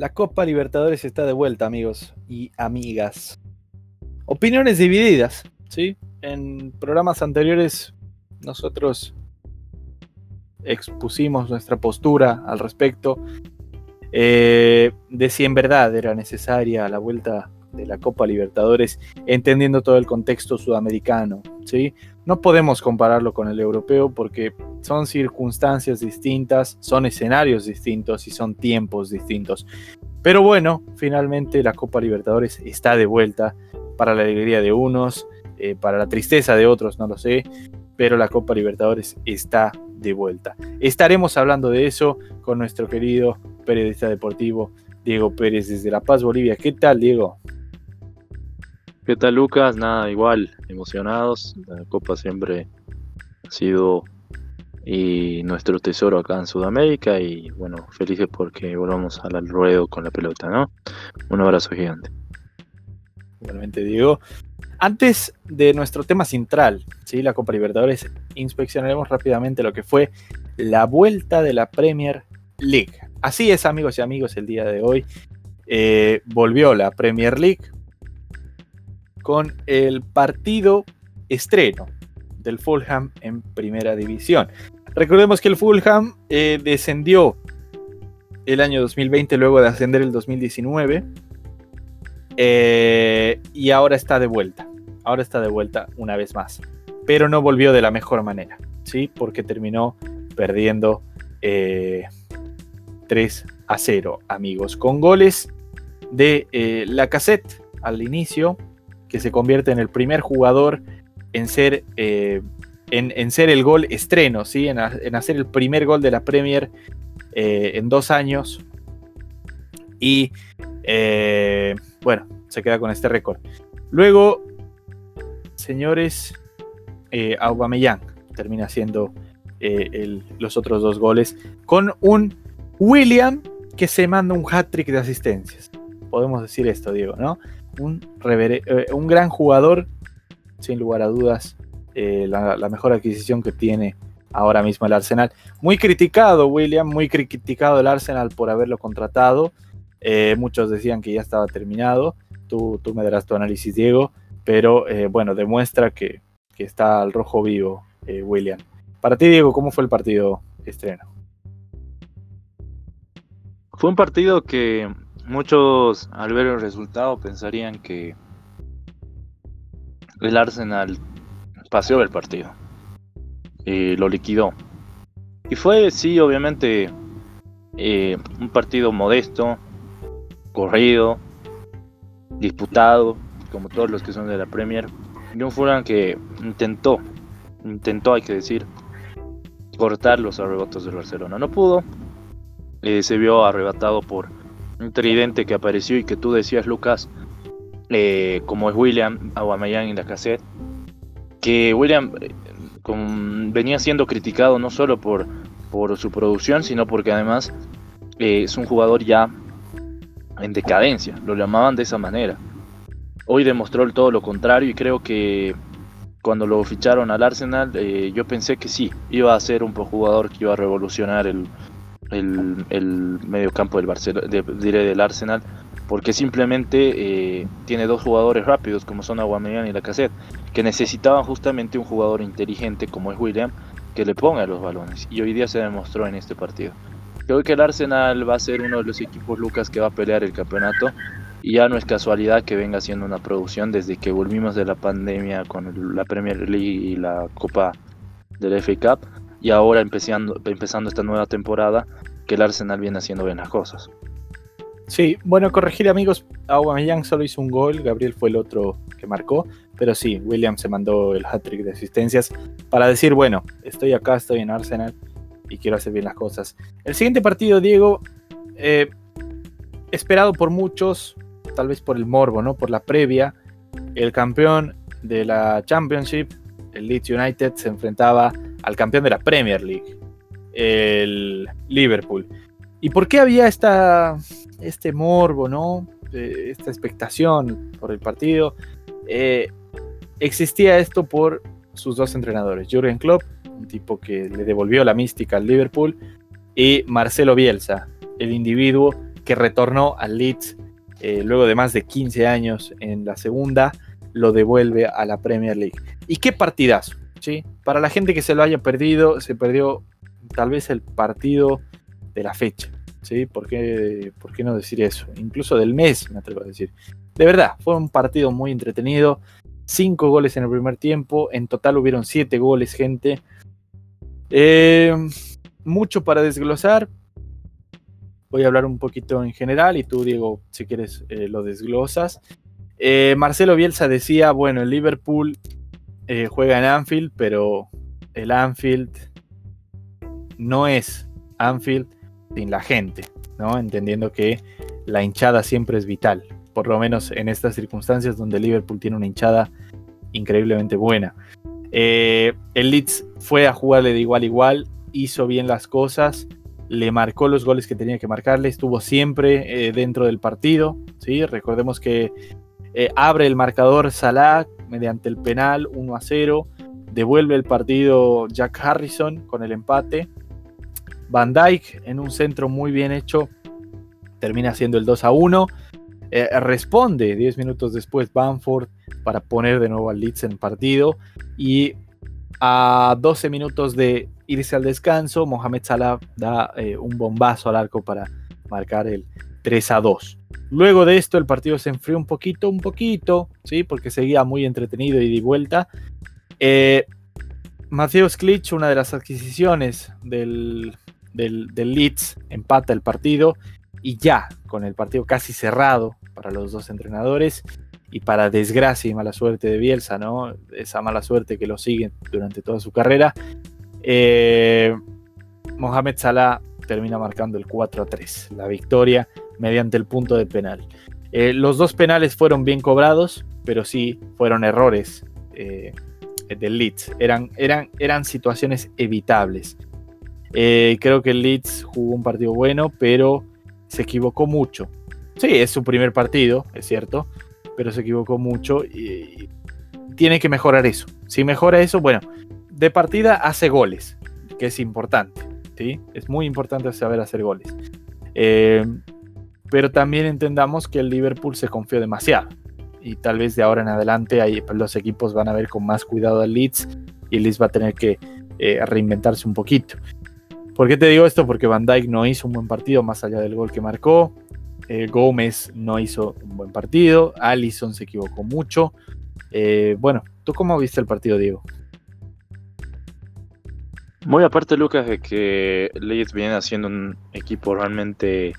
La Copa Libertadores está de vuelta, amigos y amigas. Opiniones divididas, ¿sí? En programas anteriores nosotros expusimos nuestra postura al respecto eh, de si en verdad era necesaria la vuelta de la Copa Libertadores, entendiendo todo el contexto sudamericano. No podemos compararlo con el europeo porque son circunstancias distintas, son escenarios distintos y son tiempos distintos. Pero bueno, finalmente la Copa Libertadores está de vuelta para la alegría de unos, eh, para la tristeza de otros, no lo sé, pero la Copa Libertadores está de vuelta. Estaremos hablando de eso con nuestro querido periodista deportivo Diego Pérez desde La Paz, Bolivia. ¿Qué tal, Diego? ¿Qué tal, Lucas? Nada, igual, emocionados. La Copa siempre ha sido y nuestro tesoro acá en Sudamérica y bueno, felices porque volvamos al ruedo con la pelota, ¿no? Un abrazo gigante. Igualmente, Diego. Antes de nuestro tema central, ¿sí? la Copa Libertadores, inspeccionaremos rápidamente lo que fue la vuelta de la Premier League. Así es, amigos y amigos, el día de hoy eh, volvió la Premier League con el partido estreno del Fulham en primera división. Recordemos que el Fulham eh, descendió el año 2020 luego de ascender el 2019 eh, y ahora está de vuelta. Ahora está de vuelta una vez más. Pero no volvió de la mejor manera, ¿sí? Porque terminó perdiendo 3 eh, a 0, amigos. Con goles de la cassette al inicio, que se convierte en el primer jugador en ser, eh, en, ser el gol estreno, ¿sí? en, hacer el primer gol de la Premier eh, en dos años. Y eh, bueno, se queda con este récord. Luego, señores, Aubameyang termina haciendo los otros dos goles con un William que se manda un hat-trick de asistencias. Podemos decir esto, Diego, ¿no? Un, un gran jugador sin lugar a dudas, eh, la, mejor adquisición que tiene ahora mismo el Arsenal. Muy criticado, William, muy criticado el Arsenal por haberlo contratado. Eh, muchos decían que ya estaba terminado. Tú, tú me darás tu análisis, Diego. Pero eh, bueno, demuestra que, que, está al rojo vivo, William. Para ti, Diego, ¿cómo fue el partido estreno? Fue un partido que muchos al ver el resultado pensarían que el Arsenal paseó el partido y lo liquidó. Y fue, sí, obviamente, eh, un partido modesto, corrido, disputado, como todos los que son de la Premier. Y un Fulham que intentó, intentó, hay que decir, cortar los arrebatos del Barcelona. No pudo. Eh, se vio arrebatado por un tridente que apareció y que tú decías, Lucas, eh, como es William, Aubameyang y Lacazette, que William eh, venía siendo criticado no solo por, por su producción, sino porque además eh, es un jugador ya en decadencia, lo llamaban de esa manera. Hoy demostró todo lo contrario y creo que cuando lo ficharon al Arsenal, yo pensé que sí, iba a ser un jugador que iba a revolucionar el, el, el medio campo del, Barcelona, diré del Arsenal porque simplemente eh, tiene dos jugadores rápidos como son Aguamellán y Lacazette, que necesitaban justamente un jugador inteligente como es William, que le ponga los balones, y hoy día se demostró en este partido. Creo que el Arsenal va a ser uno de los equipos, Lucas, que va a pelear el campeonato, y ya no es casualidad que venga haciendo una producción desde que volvimos de la pandemia con la Premier League y la Copa del FA Cup, y ahora empezando, empezando esta nueva temporada, que el Arsenal viene haciendo bien las cosas. Sí, bueno, corregir amigos, Aubameyang solo hizo un gol, Gabriel fue el otro que marcó, pero sí, William se mandó el hat-trick de asistencias para decir, bueno, estoy acá, estoy en Arsenal y quiero hacer bien las cosas. El siguiente partido, Diego, eh, esperado por muchos, tal vez por el morbo, ¿no? Por la previa, el campeón de la Championship, el Leeds United, se enfrentaba al campeón de la Premier League, el Liverpool. ¿Y por qué había esta, este morbo, ¿no? esta expectación por el partido? Eh, existía esto por sus dos entrenadores, Jürgen Klopp, un tipo que le devolvió la mística al Liverpool, y Marcelo Bielsa, el individuo que retornó al Leeds eh, luego de más de 15 años en la segunda, lo devuelve a la Premier League. ¿Y qué partidazo? ¿Sí? Para la gente que se lo haya perdido, se perdió tal vez el partido de la fecha. ¿sí? ¿Por qué, ¿Por qué no decir eso? Incluso del mes, me atrevo a decir. De verdad, fue un partido muy entretenido. Cinco goles en el primer tiempo. En total hubieron siete goles, gente. Eh, mucho para desglosar. Voy a hablar un poquito en general y tú, Diego, si quieres, eh, lo desglosas. Eh, Marcelo Bielsa decía, bueno, el Liverpool juega en Anfield, pero el Anfield no es Anfield sin la gente, ¿no? Entendiendo que la hinchada siempre es vital, por lo menos en estas circunstancias donde Liverpool tiene una hinchada increíblemente buena. el Leeds fue a jugarle de igual a igual, hizo bien las cosas, le marcó los goles que tenía que marcarle, estuvo siempre eh, dentro del partido. ¿sí? Recordemos que eh, abre el marcador Salah mediante el penal 1 a 0, devuelve el partido Jack Harrison con el empate. Van Dyke en un centro muy bien hecho termina siendo el 2 a 1. Eh, responde 10 minutos después Banford para poner de nuevo al Leeds en partido y a 12 minutos de irse al descanso, Mohamed Salah da eh, un bombazo al arco para marcar el 3 a 2. Luego de esto el partido se enfrió un poquito, un poquito, ¿sí? porque seguía muy entretenido y de vuelta. Eh, Mateo Sklich, una de las adquisiciones del, del, del Leeds, empata el partido y ya con el partido casi cerrado para los dos entrenadores y para desgracia y mala suerte de Bielsa, ¿no? Esa mala suerte que lo sigue durante toda su carrera, eh, Mohamed Salah termina marcando el 4 a 3, la victoria mediante el punto de penal. Eh, los dos penales fueron bien cobrados, pero sí fueron errores eh, del Leeds. Eran, eran, eran situaciones evitables. creo que el Leeds jugó un partido bueno, pero se equivocó mucho. Sí, es su primer partido, es cierto, pero se equivocó mucho y tiene que mejorar eso. Si mejora eso, bueno, de partida hace goles, que es importante. ¿sí? Es muy importante saber hacer goles. Eh, pero también entendamos que el Liverpool se confió demasiado. Y tal vez de ahora en adelante pues, los equipos van a ver con más cuidado al Leeds y Leeds va a tener que eh, reinventarse un poquito. ¿Por qué te digo esto? Porque Van Dijk no hizo un buen partido más allá del gol que marcó. Eh, Gómez no hizo un buen partido. Allison se equivocó mucho. bueno, ¿tú cómo viste el partido, Diego? Muy aparte, Lucas, de que Leeds viene haciendo un equipo realmente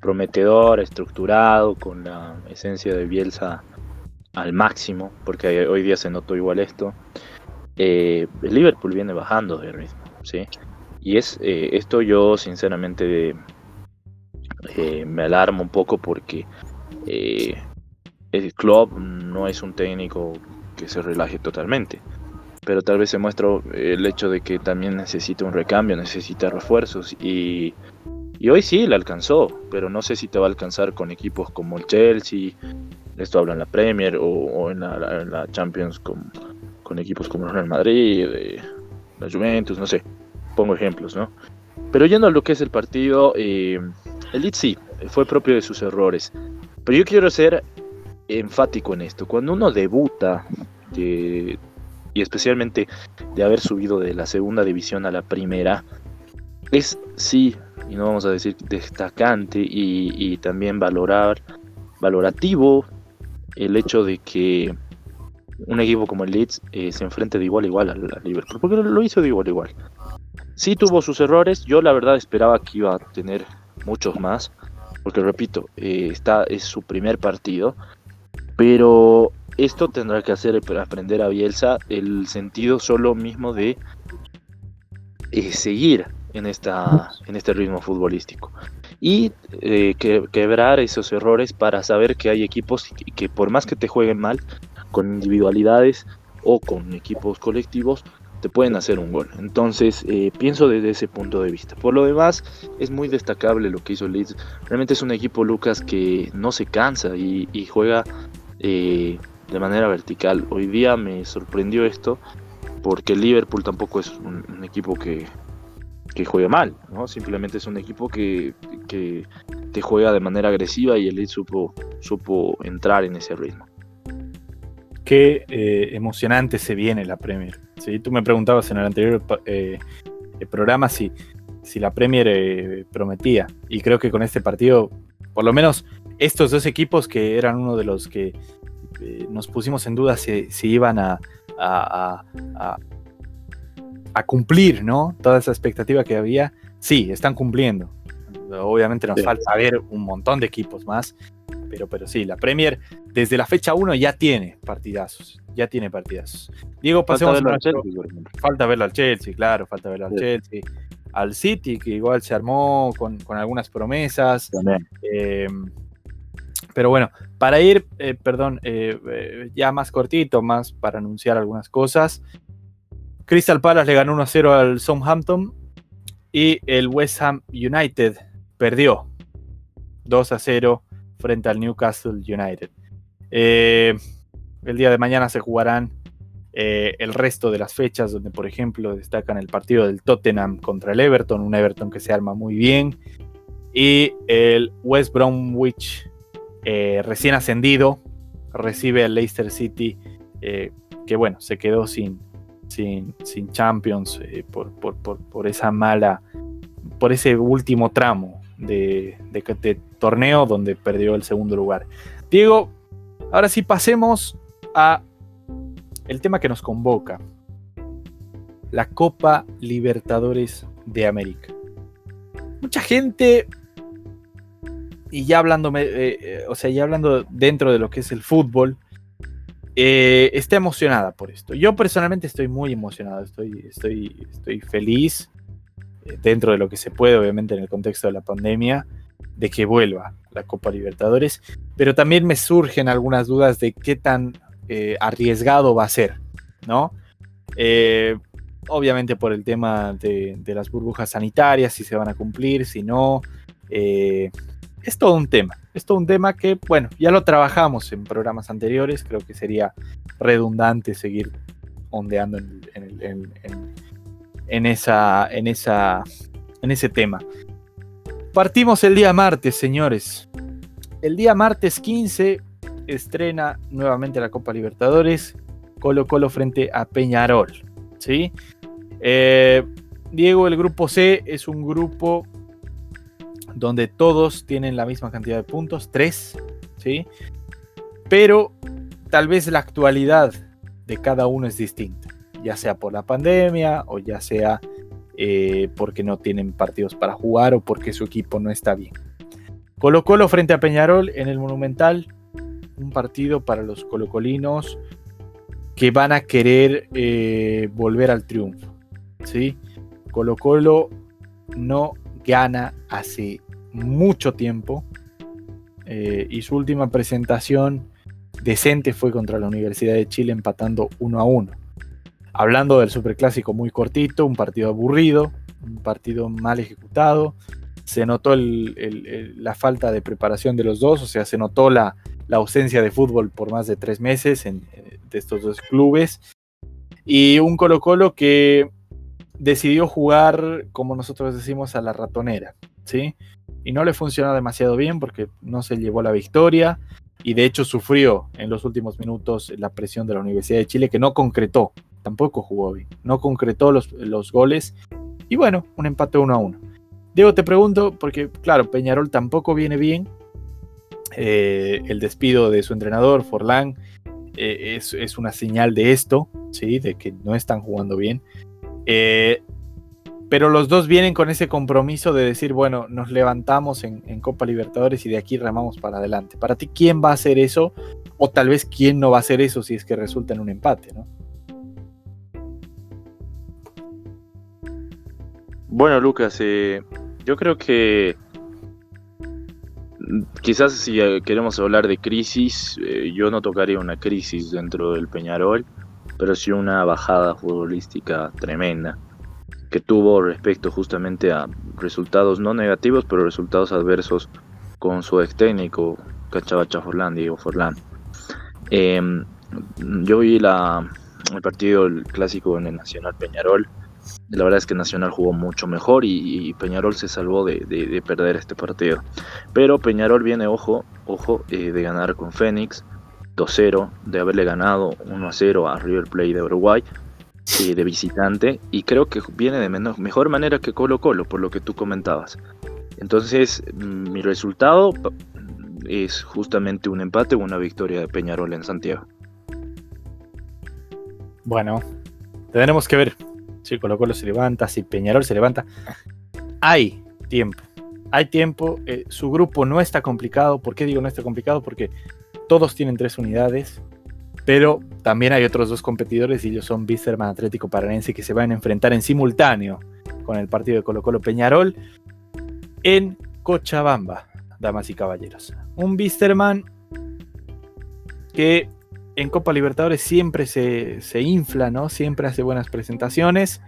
prometedor, estructurado, con la esencia de Bielsa al máximo, porque hoy día se notó igual esto. Eh, el Liverpool viene bajando de ritmo, ¿sí? Y es eh, esto yo sinceramente eh, me alarmo un poco porque el club no es un técnico que se relaje totalmente pero tal vez se muestra el hecho de que también necesita un recambio, necesita refuerzos y, hoy sí le alcanzó, pero no sé si te va a alcanzar con equipos como el Chelsea, esto habla en la Premier o, en, la, Champions con, equipos como el Real Madrid, eh, la Juventus, no sé, pongo ejemplos, ¿no? Pero yendo a lo que es el partido, eh, el Leeds sí, fue propio de sus errores, pero yo quiero ser enfático en esto, cuando uno debuta, de, y especialmente de haber subido de la segunda división a la primera, es sí, y no vamos a decir destacante y, también valorar, valorativo el hecho de que un equipo como el Leeds eh, se enfrente de igual a igual al, Liverpool, porque lo hizo de igual a igual. Sí tuvo sus errores, yo la verdad esperaba que iba a tener muchos más, porque repito, eh, está, es su primer partido, pero esto tendrá que hacer para aprender a Bielsa el sentido solo mismo de eh, seguir en, esta, en este ritmo futbolístico y eh, quebrar esos errores para saber que hay equipos que, por más que te jueguen mal con individualidades o con equipos colectivos te pueden hacer un gol. Entonces, eh, pienso desde ese punto de vista. Por lo demás, es muy destacable lo que hizo Leeds. Realmente es un equipo, Lucas, que no se cansa y, juega de manera vertical. Hoy día me sorprendió esto porque Liverpool tampoco es un, equipo que, que juegue mal, ¿no? simplemente es un equipo que, que, te juega de manera agresiva y el Leeds supo, supo entrar en ese ritmo. Qué eh, emocionante se viene la Premier. ¿sí? Tú me preguntabas en el anterior eh, programa si, si la Premier prometía. Y creo que con este partido, por lo menos estos dos equipos que eran uno de los que nos pusimos en duda si, iban a, cumplir, ¿no? Toda esa expectativa que había, sí, están cumpliendo. Obviamente nos falta ver un montón de equipos más, pero, pero sí, la Premier desde la fecha 1 ya tiene partidazos, ya tiene partidazos. Diego, pasemos falta verlo al Chelsea, Falta verlo al Chelsea, claro, falta verlo al Chelsea. Al City, que igual se armó con, algunas promesas. Eh, pero bueno, para ir, eh, perdón, eh, ya más cortito, más para anunciar algunas cosas. Crystal Palace le ganó 1-0 al Southampton y el West Ham United perdió 2 a 0 frente al Newcastle United. Eh, el día de mañana se jugarán eh, el resto de las fechas, donde por ejemplo destacan el partido del Tottenham contra el Everton, un Everton que se arma muy bien, y el West Bromwich eh, recién ascendido recibe al Leicester City, que bueno, se quedó sin, sin, sin Champions por, por esa mala, por ese último tramo de, torneo donde perdió el segundo lugar. Diego, ahora sí pasemos a el tema que nos convoca. La Copa Libertadores de América. Mucha gente, y ya hablando, eh, eh, o sea, ya hablando dentro de lo que es el fútbol, eh, está emocionada por esto. Yo personalmente estoy muy emocionado, estoy, estoy, estoy feliz dentro de lo que se puede, obviamente en el contexto de la pandemia, de que vuelva la Copa Libertadores, pero también me surgen algunas dudas de qué tan eh, arriesgado va a ser, ¿no? Eh, obviamente por el tema de, las burbujas sanitarias, si se van a cumplir, si no. Es todo un tema, es todo un tema que, bueno, ya lo trabajamos en programas anteriores, creo que sería redundante seguir ondeando en, en, en, esa, en, esa, en ese tema. Partimos el día martes, señores. El día martes 15 estrena nuevamente la Copa Libertadores. Colo Colo frente a Peñarol. ¿sí? Eh, Diego, el grupo C es un grupo donde todos tienen la misma cantidad de puntos, 3, ¿sí? Pero tal vez la actualidad de cada uno es distinta ya sea por la pandemia o ya sea eh, porque no tienen partidos para jugar o porque su equipo no está bien. Colo Colo frente a Peñarol en el Monumental, un partido para los colocolinos que van a querer eh, volver al triunfo. ¿sí? Colo Colo no gana hace mucho tiempo eh, y su última presentación decente fue contra la Universidad de Chile empatando 1 a 1 hablando del superclásico muy cortito, un partido aburrido, un partido mal ejecutado. Se notó la falta de preparación de los dos, o sea, se notó la, ausencia de fútbol por más de tres meses eh, de estos dos clubes. Y un Colo Colo que decidió jugar, como nosotros decimos, a la ratonera, ¿sí? Y no le funcionó demasiado bien porque no se llevó la victoria y de hecho sufrió en los últimos minutos la presión de la Universidad de Chile que no concretó tampoco jugó bien. No concretó los, los goles. Y bueno, un empate uno a uno. Diego, te pregunto, porque claro, Peñarol tampoco viene bien. Eh, el despido de su entrenador, Forlán, eh, es, una señal de esto, ¿sí? de que no están jugando bien. Eh, pero los dos vienen con ese compromiso de decir, bueno, nos levantamos en, Copa Libertadores y de aquí remamos para adelante. Para ti, ¿quién va a hacer eso? O tal vez quién no va a hacer eso si es que resulta en un empate, ¿no? Bueno, Lucas, eh, yo creo que quizás si eh, queremos hablar de crisis, eh, yo no tocaría una crisis dentro del Peñarol, pero sí una bajada futbolística tremenda que tuvo respecto justamente a resultados no negativos, pero resultados adversos con su ex técnico, Cachabacha Forlán, Diego Forlán. Em, yo vi la, el partido el clásico en el Nacional Peñarol La verdad es que Nacional jugó mucho mejor y, Peñarol se salvó de, perder este partido. Pero Peñarol viene, ojo, ojo, eh, de ganar con Fénix 2-0, de haberle ganado 1-0 a River Plate de Uruguay de visitante y creo que viene de mejor manera que Colo Colo, por lo que tú comentabas. Entonces, mm, mi resultado es justamente un empate o una victoria de Peñarol en Santiago. Bueno, tendremos que ver si Colo Colo se levanta, si Peñarol se levanta. Hay tiempo, hay tiempo. Eh, su grupo no está complicado. ¿Por qué digo no está complicado? Porque todos tienen tres unidades. Pero también hay otros dos competidores y ellos son Bisterman Atlético Paranense que se van a enfrentar en simultáneo con el partido de Colo Colo Peñarol en Cochabamba, damas y caballeros. Un Bisterman que en Copa Libertadores siempre se, infla, ¿no? Siempre hace buenas presentaciones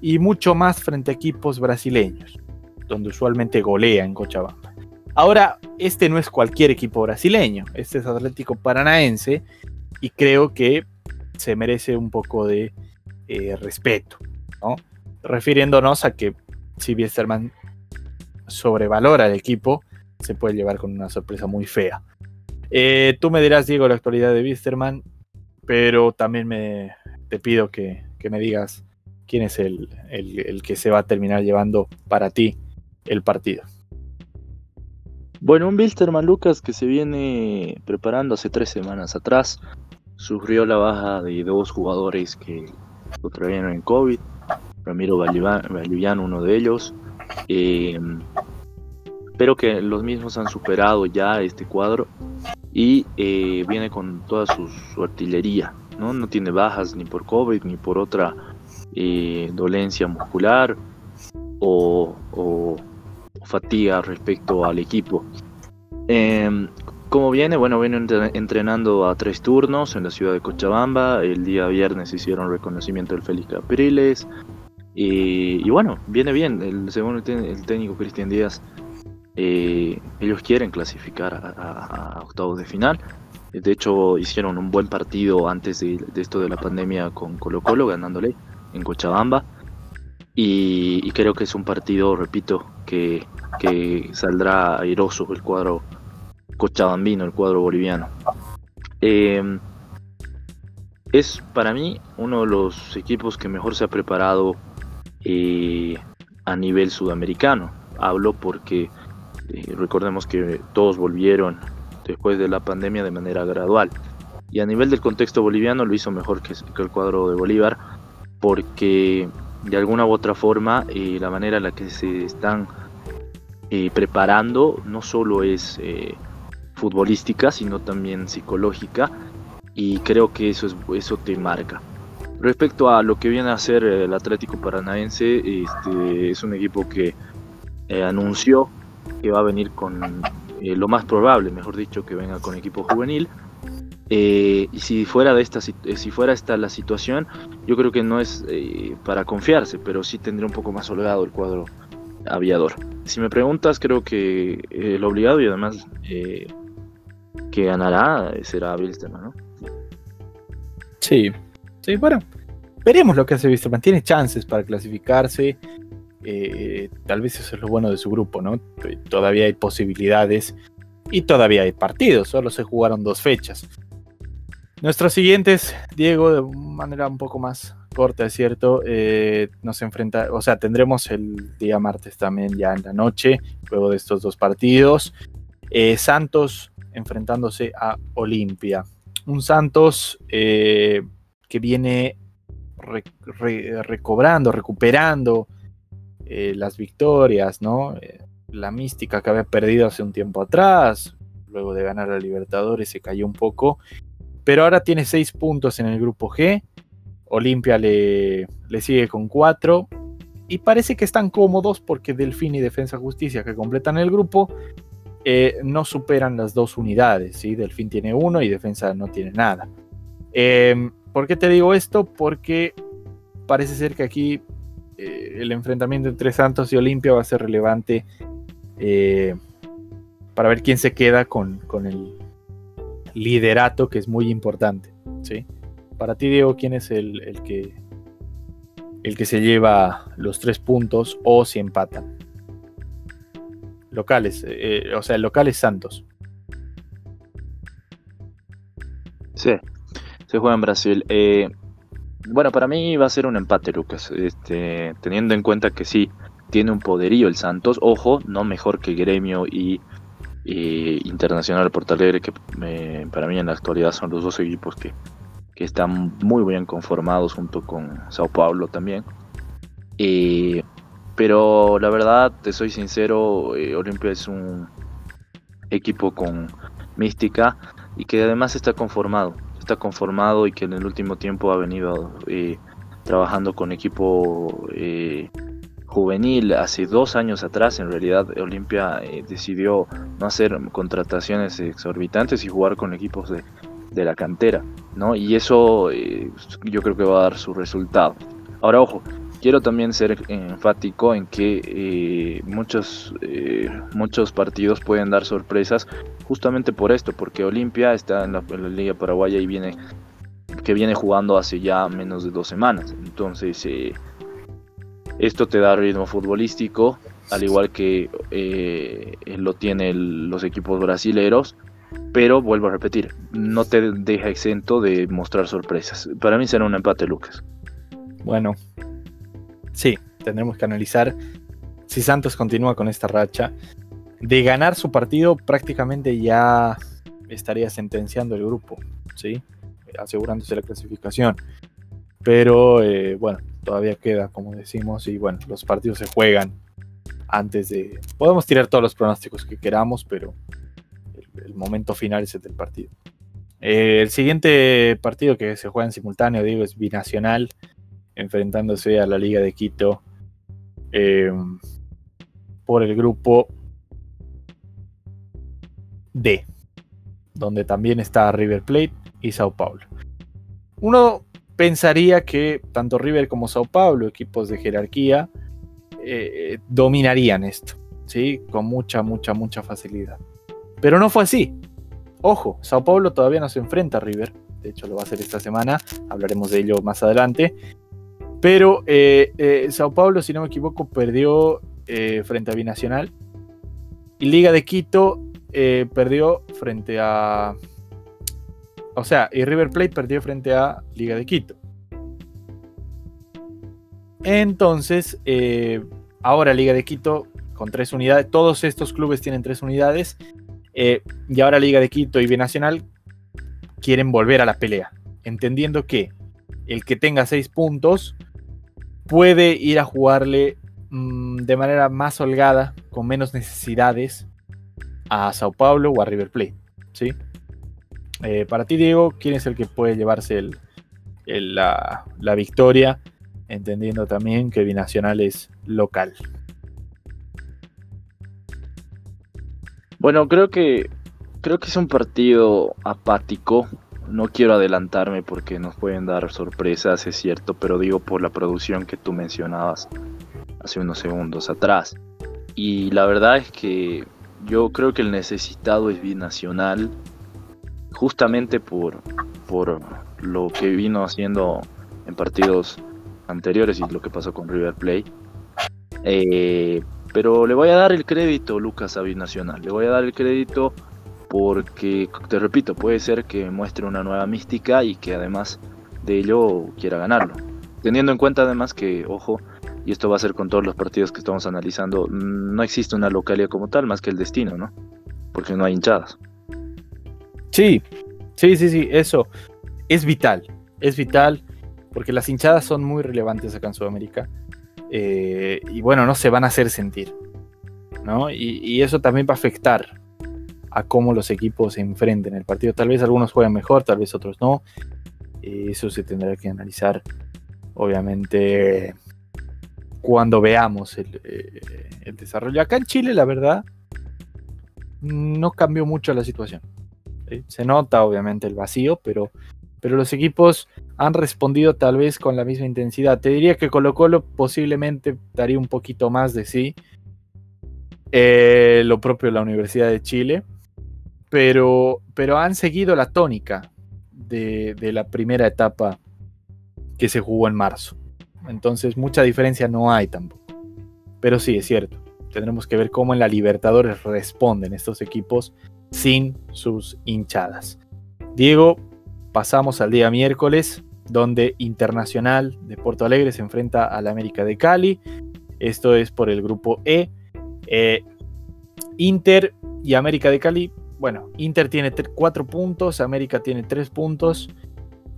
y mucho más frente a equipos brasileños, donde usualmente golea en Cochabamba. Ahora, este no es cualquier equipo brasileño, este es Atlético Paranaense y creo que se merece un poco de eh, respeto, ¿no? Refiriéndonos a que si Biesterman sobrevalora el equipo, se puede llevar con una sorpresa muy fea. Eh, tú me dirás, Diego, la actualidad de Bisterman, pero también me, te pido que, me digas quién es el, que se va a terminar llevando para ti el partido. Bueno, un Bisterman Lucas que se viene preparando hace tres semanas atrás. Sufrió la baja de dos jugadores que contrajeron en COVID. Ramiro Valiviano, uno de ellos. Eh, pero que los mismos han superado ya este cuadro y eh, viene con toda su, artillería, ¿no? No tiene bajas ni por COVID ni por otra eh, dolencia muscular o, fatiga respecto al equipo. Em, como viene, bueno, viene entrenando a tres turnos en la ciudad de Cochabamba. El día viernes hicieron reconocimiento del Félix Capriles. Y, bueno, viene bien. El, según el técnico Cristian Díaz, eh, ellos quieren clasificar a, octavos de final. De hecho, hicieron un buen partido antes de, esto de la pandemia con Colo Colo, ganándole en Cochabamba. Y, creo que es un partido, repito, que, saldrá airoso el cuadro cochabambino, el cuadro boliviano. Em, es para mí uno de los equipos que mejor se ha preparado eh, a nivel sudamericano. Hablo porque recordemos que todos volvieron después de la pandemia de manera gradual. Y a nivel del contexto boliviano lo hizo mejor que, el cuadro de Bolívar, porque de alguna u otra forma eh, la manera en la que se están eh, preparando no solo es eh, futbolística, sino también psicológica, y creo que eso, es, eso te marca. Respecto a lo que viene a hacer el Atlético Paranaense, este, es un equipo que anunció que va a venir con eh, lo más probable, mejor dicho, que venga con equipo juvenil. Eh, y si fuera de esta eh, si fuera esta la situación, yo creo que no es para confiarse, pero sí tendría un poco más holgado el cuadro aviador. Si me preguntas, creo que el obligado y además que ganará será Bilsterman, ¿no? Sí, sí, bueno, veremos lo que hace Bilsterman. Tiene chances para clasificarse. Eh, tal vez eso es lo bueno de su grupo, ¿no? Todavía hay posibilidades y todavía hay partidos, solo se jugaron dos fechas. Nuestros siguientes, Diego, de manera un poco más corta, es cierto, eh, nos enfrenta, o sea, tendremos el día martes también ya en la noche, luego de estos dos partidos. Eh, Santos enfrentándose a Olimpia. Un Santos que viene recobrando, recuperando eh, las victorias, ¿no? Eh, la mística que había perdido hace un tiempo atrás, luego de ganar a Libertadores se cayó un poco, pero ahora tiene seis puntos en el grupo G, Olimpia le, le sigue con cuatro, y parece que están cómodos porque Delfín y Defensa Justicia que completan el grupo eh, no superan las dos unidades, ¿sí? Delfín tiene uno y Defensa no tiene nada. Em, ¿Por qué te digo esto? Porque parece ser que aquí eh, el enfrentamiento entre Santos y Olimpia va a ser relevante eh, para ver quién se queda con, el liderato, que es muy importante. ¿sí? Para ti, Diego, ¿quién es el, que, el que se lleva los tres puntos o si empatan. Locales, eh, o sea, el local es Santos. Sí, se juega en Brasil. Eh, bueno, para mí va a ser un empate, Lucas. Este, teniendo en cuenta que sí, tiene un poderío el Santos. Ojo, no mejor que Gremio y, Internacional Porto Alegre, que para mí en la actualidad son los dos equipos que, están muy bien conformados junto con Sao Paulo también. Pero la verdad, te soy sincero, eh, Olimpia es un equipo con mística y que además está conformado. Está conformado y que en el último tiempo ha venido eh, trabajando con equipo eh, juvenil. Hace dos años atrás, en realidad, Olimpia eh, decidió no hacer contrataciones exorbitantes y jugar con equipos de, de la cantera. ¿no? Y eso yo creo que va a dar su resultado. Ahora, ojo, quiero también ser enfático en que eh, muchos, eh, muchos partidos pueden dar sorpresas justamente por esto, porque Olimpia está en la, Liga Paraguaya y viene que viene jugando hace ya menos de dos semanas. Entonces, eh, esto te da ritmo futbolístico, al igual que lo tienen los equipos brasileros. Pero vuelvo a repetir, no te deja exento de mostrar sorpresas. Para mí será un empate, Lucas. Bueno, sí, tendremos que analizar si Santos continúa con esta racha. De ganar su partido, prácticamente ya estaría sentenciando el grupo, ¿sí? asegurándose la clasificación. Pero eh, bueno, todavía queda, como decimos, y bueno, los partidos se juegan antes de... Podemos tirar todos los pronósticos que queramos, pero el, momento final es el del partido. Eh, el siguiente partido que se juega en simultáneo, digo, es binacional enfrentándose a la Liga de Quito em, por el grupo D, donde también está River Plate y Sao Paulo. Uno pensaría que tanto River como Sao Paulo, equipos de jerarquía, eh, dominarían esto, ¿sí? Con mucha, mucha, mucha facilidad. Pero no fue así. Ojo, Sao Paulo todavía no se enfrenta a River. De hecho, lo va a hacer esta semana. Hablaremos de ello más adelante. Pero eh, eh, Sao Paulo, si no me equivoco, perdió eh, frente a Binacional. Y Liga de Quito perdió frente a. O sea, y River Plate perdió frente a Liga de Quito. Entonces, ahora Liga de Quito con tres unidades. Todos estos clubes tienen tres unidades. y ahora Liga de Quito y Binacional quieren volver a la pelea. Entendiendo que el que tenga seis puntos puede ir a jugarle mm, de manera más holgada, con menos necesidades, a Sao Paulo o a River Plate. ¿sí? Eh, para ti, Diego, ¿quién es el que puede llevarse la, victoria? Entendiendo también que Binacional es local. Bueno, creo que creo que es un partido apático no quiero adelantarme porque nos pueden dar sorpresas, es cierto, pero digo por la producción que tú mencionabas hace unos segundos atrás. Y la verdad es que yo creo que el necesitado es binacional, justamente por, por lo que vino haciendo en partidos anteriores y lo que pasó con River Plate. Eh, pero le voy a dar el crédito, Lucas, a Binacional. Le voy a dar el crédito porque, te repito, puede ser que muestre una nueva mística y que además de ello quiera ganarlo. Teniendo en cuenta además que, ojo, y esto va a ser con todos los partidos que estamos analizando, no existe una localidad como tal más que el destino, ¿no? Porque no hay hinchadas. Sí, sí, sí, sí, eso es vital, es vital, porque las hinchadas son muy relevantes acá en Sudamérica. Eh, y bueno, no se van a hacer sentir, ¿no? Y, y eso también va a afectar a cómo los equipos se enfrenten en el partido. Tal vez algunos juegan mejor, tal vez otros no. Eso se tendrá que analizar, obviamente, cuando veamos el, eh, desarrollo. Acá en Chile, la verdad, no cambió mucho la situación. Se nota, obviamente, el vacío, pero, pero los equipos han respondido tal vez con la misma intensidad. Te diría que Colo Colo posiblemente daría un poquito más de sí. Eh, lo propio de la Universidad de Chile pero, pero han seguido la tónica de, la primera etapa que se jugó en marzo. Entonces mucha diferencia no hay tampoco. Pero sí, es cierto. Tendremos que ver cómo en la Libertadores responden estos equipos sin sus hinchadas. Diego, pasamos al día miércoles, donde Internacional de Porto Alegre se enfrenta al América de Cali. Esto es por el grupo E. Eh, Inter y América de Cali. Bueno, Inter tiene cuatro puntos, América tiene tres puntos.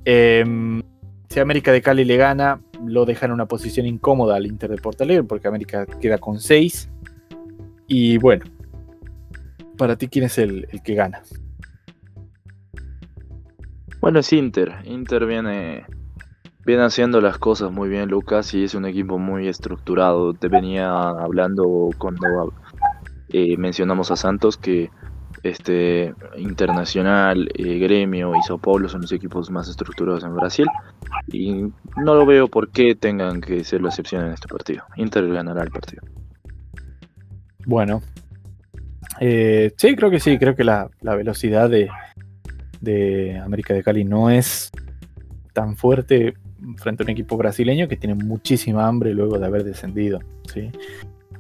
Em, si América de Cali le gana, lo deja en una posición incómoda al Inter de Porto Alegre, porque América queda con seis. Y bueno, para ti, ¿quién es el, que gana? Bueno, es Inter. Inter viene, viene haciendo las cosas muy bien, Lucas, y es un equipo muy estructurado. Te venía hablando cuando eh, mencionamos a Santos que este Internacional, eh, Gremio y Sao Paulo son los equipos más estructurados en Brasil y no lo veo por qué tengan que ser la excepción en este partido. Inter ganará el partido. Bueno, eh, sí, creo que sí, creo que la, velocidad de, de América de Cali no es tan fuerte frente a un equipo brasileño que tiene muchísima hambre luego de haber descendido. ¿sí?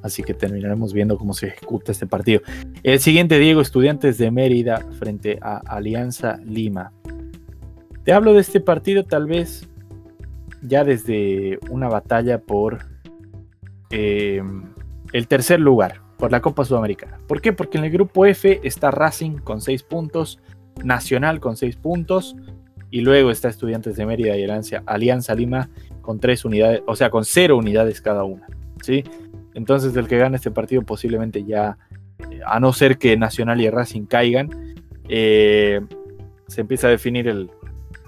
Así que terminaremos viendo cómo se ejecuta este partido. El siguiente, Diego, Estudiantes de Mérida frente a Alianza Lima. Te hablo de este partido tal vez ya desde una batalla por eh, el tercer lugar, por la Copa Sudamericana. ¿Por qué? Porque en el grupo F está Racing con 6 puntos, Nacional con 6 puntos, y luego está Estudiantes de Mérida y Alianza, Alianza Lima con 3 unidades, o sea, con 0 unidades cada una. ¿sí? Entonces el que gane este partido posiblemente ya, eh, a no ser que Nacional y Racing caigan, eh, se empieza a definir el,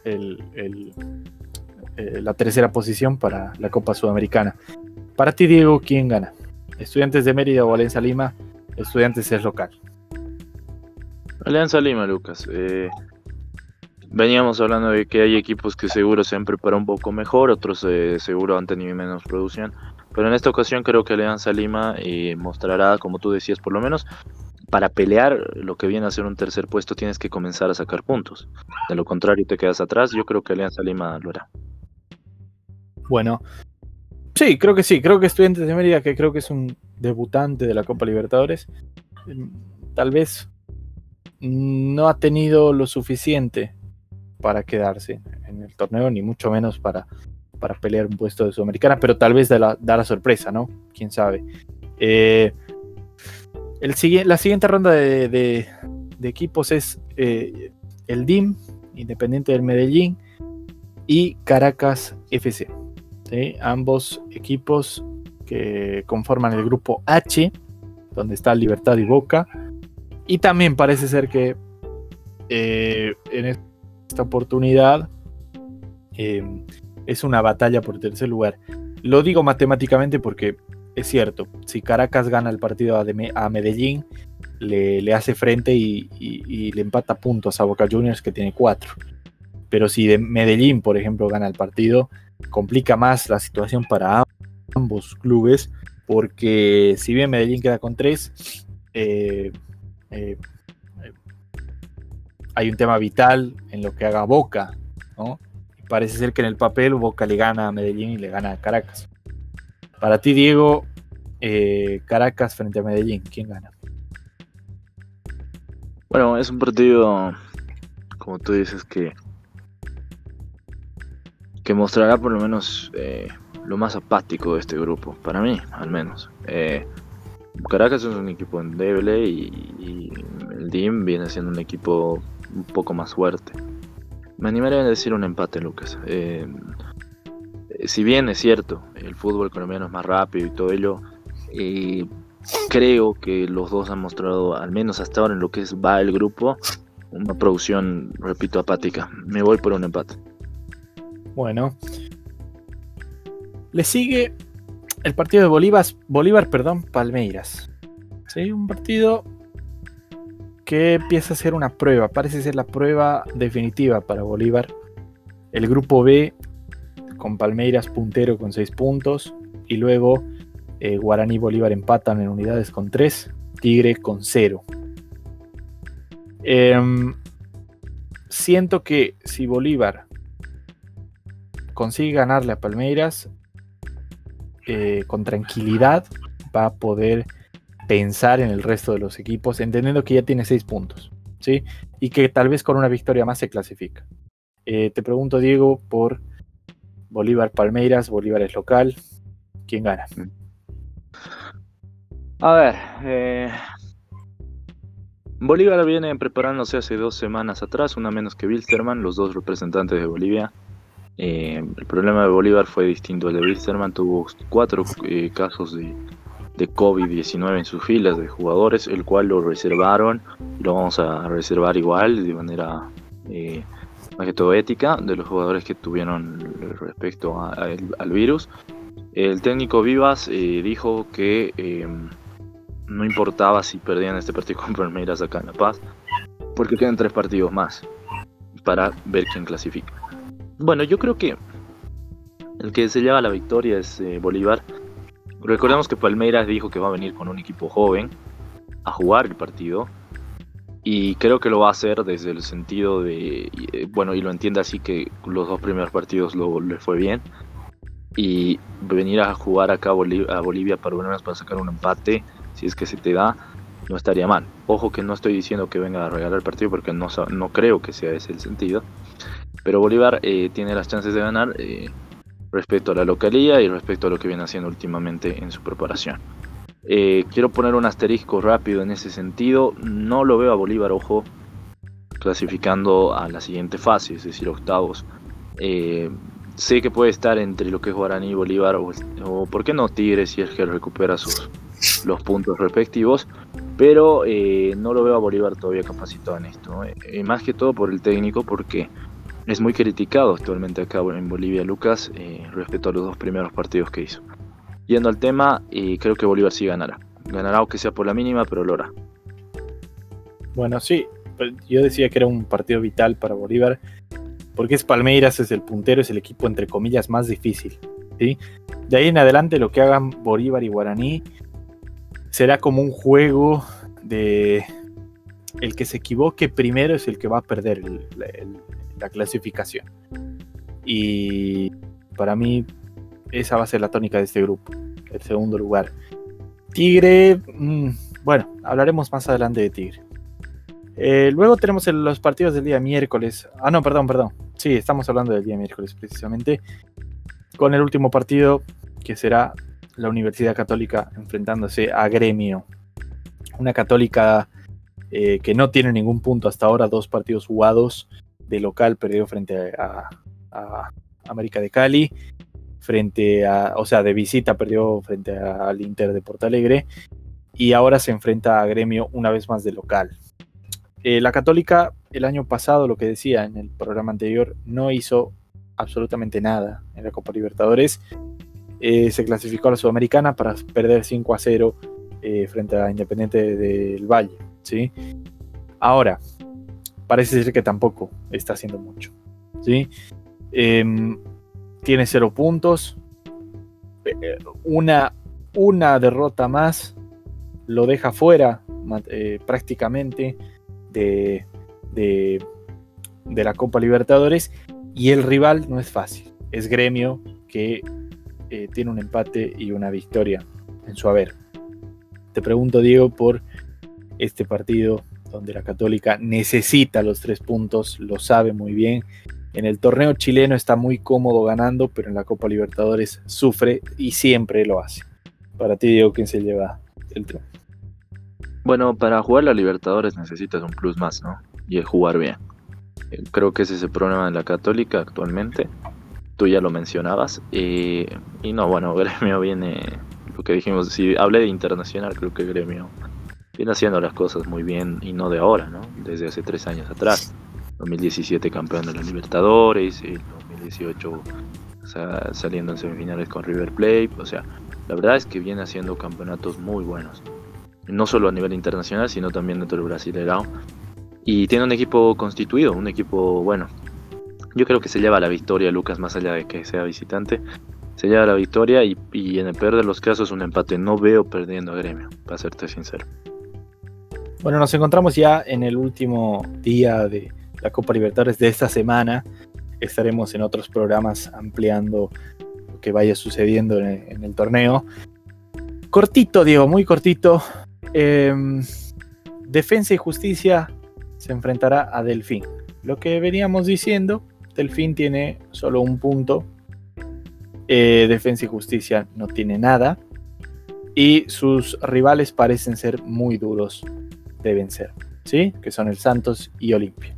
eh, la tercera posición para la Copa Sudamericana. Para ti, Diego, ¿quién gana? ¿Estudiantes de Mérida o Alianza Lima? Estudiantes es local. Alianza Lima, Lucas. veníamos hablando de que hay equipos que seguro se han preparado un poco mejor, otros seguro han tenido menos producción. Pero en esta ocasión creo que Alianza Lima eh, mostrará, como tú decías, por lo menos para pelear lo que viene a ser un tercer puesto tienes que comenzar a sacar puntos. De lo contrario te quedas atrás. Yo creo que Alianza Lima lo hará. Bueno, sí, creo que sí. Creo que Estudiantes de Mérida, que creo que es un debutante de la Copa Libertadores, mm, tal vez no ha tenido lo suficiente para quedarse en el torneo, ni mucho menos para para pelear un puesto de Sudamericana, pero tal vez da la, sorpresa, ¿no? Quién sabe. Eh, la siguiente ronda de, equipos es eh, el DIM, Independiente del Medellín, y Caracas FC. Ambos equipos que conforman el grupo H, donde está Libertad y Boca. Y también parece ser que eh, en esta oportunidad es una batalla por tercer lugar. Lo digo matemáticamente porque es cierto, si Caracas gana el partido a, Medellín, le, hace frente y, le empata puntos a Boca Juniors que tiene cuatro. Pero si de Medellín, por ejemplo, gana el partido, complica más la situación para ambos clubes, porque si bien Medellín queda con tres, eh, eh, hay un tema vital en lo que haga Boca, ¿no? Parece ser que en el papel Boca le gana a Medellín y le gana a Caracas. Para ti, Diego, eh, Caracas frente a Medellín, ¿quién gana? Bueno, es un partido, como tú dices, que, que mostrará por lo menos eh, lo más apático de este grupo, para mí al menos. Eh, Caracas es un equipo endeble y, y el DIM viene siendo un equipo un poco más fuerte. Me animaría a decir un empate, Lucas. Eh, si bien es cierto, el fútbol colombiano es más rápido y todo ello, eh, creo que los dos han mostrado, al menos hasta ahora en lo que es va el grupo, una producción, repito, apática. Me voy por un empate. Bueno. Le sigue el partido de Bolívar, Bolívar perdón, Palmeiras. ¿Sí? Un partido que empieza a ser una prueba, parece ser la prueba definitiva para Bolívar. El grupo B con Palmeiras puntero con 6 puntos y luego eh, Guaraní y Bolívar empatan en unidades con 3, Tigre con 0. Em, siento que si Bolívar consigue ganarle a Palmeiras, eh, con tranquilidad va a poder pensar en el resto de los equipos, entendiendo que ya tiene seis puntos, ¿sí? Y que tal vez con una victoria más se clasifica. Eh, te pregunto, Diego, por Bolívar Palmeiras, Bolívar es local, ¿quién gana? A ver, eh, Bolívar viene preparándose hace dos semanas atrás, una menos que Wilstermann, los dos representantes de Bolivia. Eh, el problema de Bolívar fue distinto al de Wilstermann, tuvo cuatro casos de, de COVID-19 en sus filas de jugadores, el cual lo reservaron, lo vamos a reservar igual de manera eh, más que todo ética de los jugadores que tuvieron respecto al virus. El técnico Vivas dijo que no importaba si perdían este partido con Palmeiras acá en La Paz, porque quedan tres partidos más para ver quién clasifica. Bueno, yo creo que el que se lleva la victoria es eh, Bolívar. Recordemos que Palmeiras dijo que va a venir con un equipo joven a jugar el partido. Y creo que lo va a hacer desde el sentido de, eh, bueno, y lo entiende así que los dos primeros partidos le fue bien. Y venir a jugar acá a Bolivia, a Bolivia para, para sacar un empate si es que se te da, no estaría mal. Ojo que no estoy diciendo que venga a regalar el partido porque no, no creo que sea ese el sentido. Pero Bolívar eh, tiene las chances de ganar eh, respecto a la localía y respecto a lo que viene haciendo últimamente en su preparación. Eh, quiero poner un asterisco rápido en ese sentido. No lo veo a Bolívar, ojo, clasificando a la siguiente fase, es decir, octavos. sé que puede estar entre lo que es Guaraní y Bolívar, o, o por qué no Tigres si es que recupera sus, los puntos respectivos, pero eh, no lo veo a Bolívar todavía capacitado en esto. Eh, más que todo por el técnico, porque es muy criticado actualmente acá en Bolivia Lucas eh, respecto a los dos primeros partidos que hizo. Yendo al tema, creo que Bolívar sí ganará. Ganará aunque sea por la mínima, pero lo hará. Bueno, sí, pues, yo decía que era un partido vital para Bolívar, porque es Palmeiras, es el puntero, es el equipo entre comillas más difícil. De ahí en adelante lo que hagan Bolívar y Guaraní será como un juego de el que se equivoque primero es el que va a perder la clasificación. Y para mí esa va a ser la tónica de este grupo, el segundo lugar. Tigre, mm, bueno, hablaremos más adelante de Tigre. Eh, luego tenemos los partidos del día miércoles. Ah, no, perdón, perdón. Sí, estamos hablando del día miércoles precisamente. Con el último partido que será la Universidad Católica enfrentándose a Gremio. Una católica eh, que no tiene ningún punto hasta ahora, dos partidos jugados de local, perdió frente a, América de Cali, frente a, o sea, de visita perdió frente al Inter de Porto Alegre y ahora se enfrenta a Gremio una vez más de local. Eh, la Católica el año pasado, lo que decía en el programa anterior, no hizo absolutamente nada en la Copa Libertadores eh, se clasificó a la Sudamericana para perder 5 a 0 eh, frente a Independiente del Valle. ¿sí? Ahora, parece ser que tampoco está haciendo mucho. ¿sí? Em, tiene 0 puntos. Eh, una, una derrota más lo deja fuera prácticamente de, de, la Copa Libertadores. Y el rival no es fácil. Es gremio que eh, tiene un empate y una victoria en su haber. Te pregunto, Diego, por este partido donde la Católica necesita los tres puntos, lo sabe muy bien. En el torneo chileno está muy cómodo ganando, pero en la Copa Libertadores sufre y siempre lo hace. Para ti, Diego, ¿quién se lleva el triunfo? Bueno, para jugar la Libertadores necesitas un plus más, ¿no? Y es jugar bien. Eh, creo que ese es el problema de la Católica actualmente tú ya lo mencionabas. y no, bueno, Gremio viene, lo que dijimos, si hablé de internacional, creo que Gremio viene haciendo las cosas muy bien y no de ahora, ¿no? Desde hace tres años atrás. 2017 campeón de los Libertadores, el 2018 saliendo en semifinales con River Plate, o sea, la verdad es que viene haciendo campeonatos muy buenos. No solo a nivel internacional, sino también dentro del Brasileirão. Y tiene un equipo constituido, un equipo, bueno, yo creo que se lleva la victoria Lucas, más allá de que sea visitante. Se lleva la victoria y, en el peor de los casos un empate. No veo perdiendo a Gremio, para serte sincero. Bueno, nos encontramos ya en el último día de la Copa Libertadores de esta semana. Estaremos en otros programas ampliando lo que vaya sucediendo en el, torneo. Cortito, Diego, muy cortito. Em, Defensa y Justicia se enfrentará a Delfín. Lo que veníamos diciendo, Delfín tiene solo un punto. Eh, Defensa y Justicia no tiene nada. Y sus rivales parecen ser muy duros de vencer. ¿Sí? Que son el Santos y Olimpia.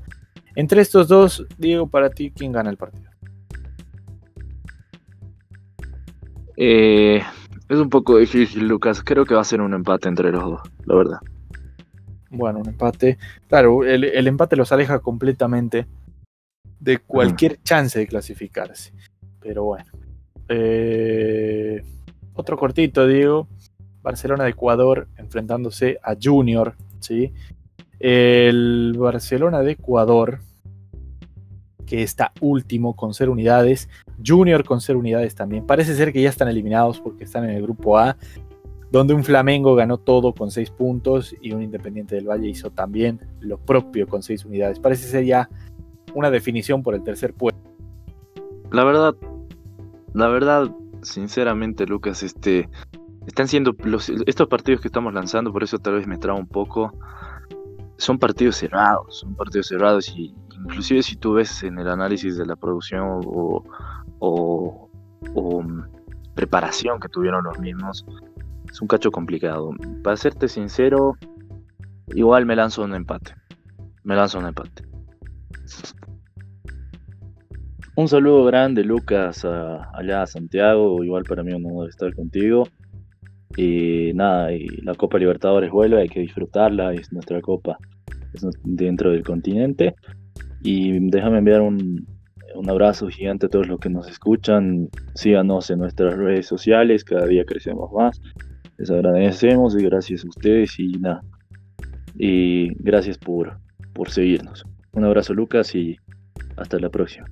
Entre estos dos, Diego, para ti, ¿quién gana el partido? Eh, es un poco difícil, Lucas. Creo que va a ser un empate entre los dos, la verdad. Bueno, un empate. Claro, el, empate los aleja completamente de cualquier chance de clasificarse. Pero bueno. Eh, otro cortito, Diego. Barcelona de Ecuador enfrentándose a Junior. ¿Sí? El Barcelona de Ecuador, que está último con ser unidades. Junior con ser unidades también. Parece ser que ya están eliminados porque están en el grupo A, donde un Flamengo ganó todo con 6 puntos y un Independiente del Valle hizo también lo propio con 6 unidades. Parece ser ya una definición por el tercer puesto. La verdad, la verdad, sinceramente, Lucas, este, están siendo estos partidos que estamos lanzando, por eso tal vez me traba un poco. Son partidos cerrados, son partidos cerrados y inclusive si tú ves en el análisis de la producción o, mm, preparación que tuvieron los mismos, es un cacho complicado. Para serte sincero, igual me lanzo un empate. Me lanzo un empate. Un saludo grande, Lucas, allá a Santiago. Igual para mí un honor estar contigo. Y nada, la Copa Libertadores vuelve, hay que disfrutarla, es nuestra copa es dentro del continente. Y déjame enviar un, un abrazo gigante a todos los que nos escuchan. Síganos en nuestras redes sociales, cada día crecemos más. Les agradecemos y gracias a ustedes y nada. Y gracias por, por seguirnos. Un abrazo Lucas y hasta la próxima.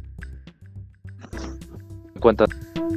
En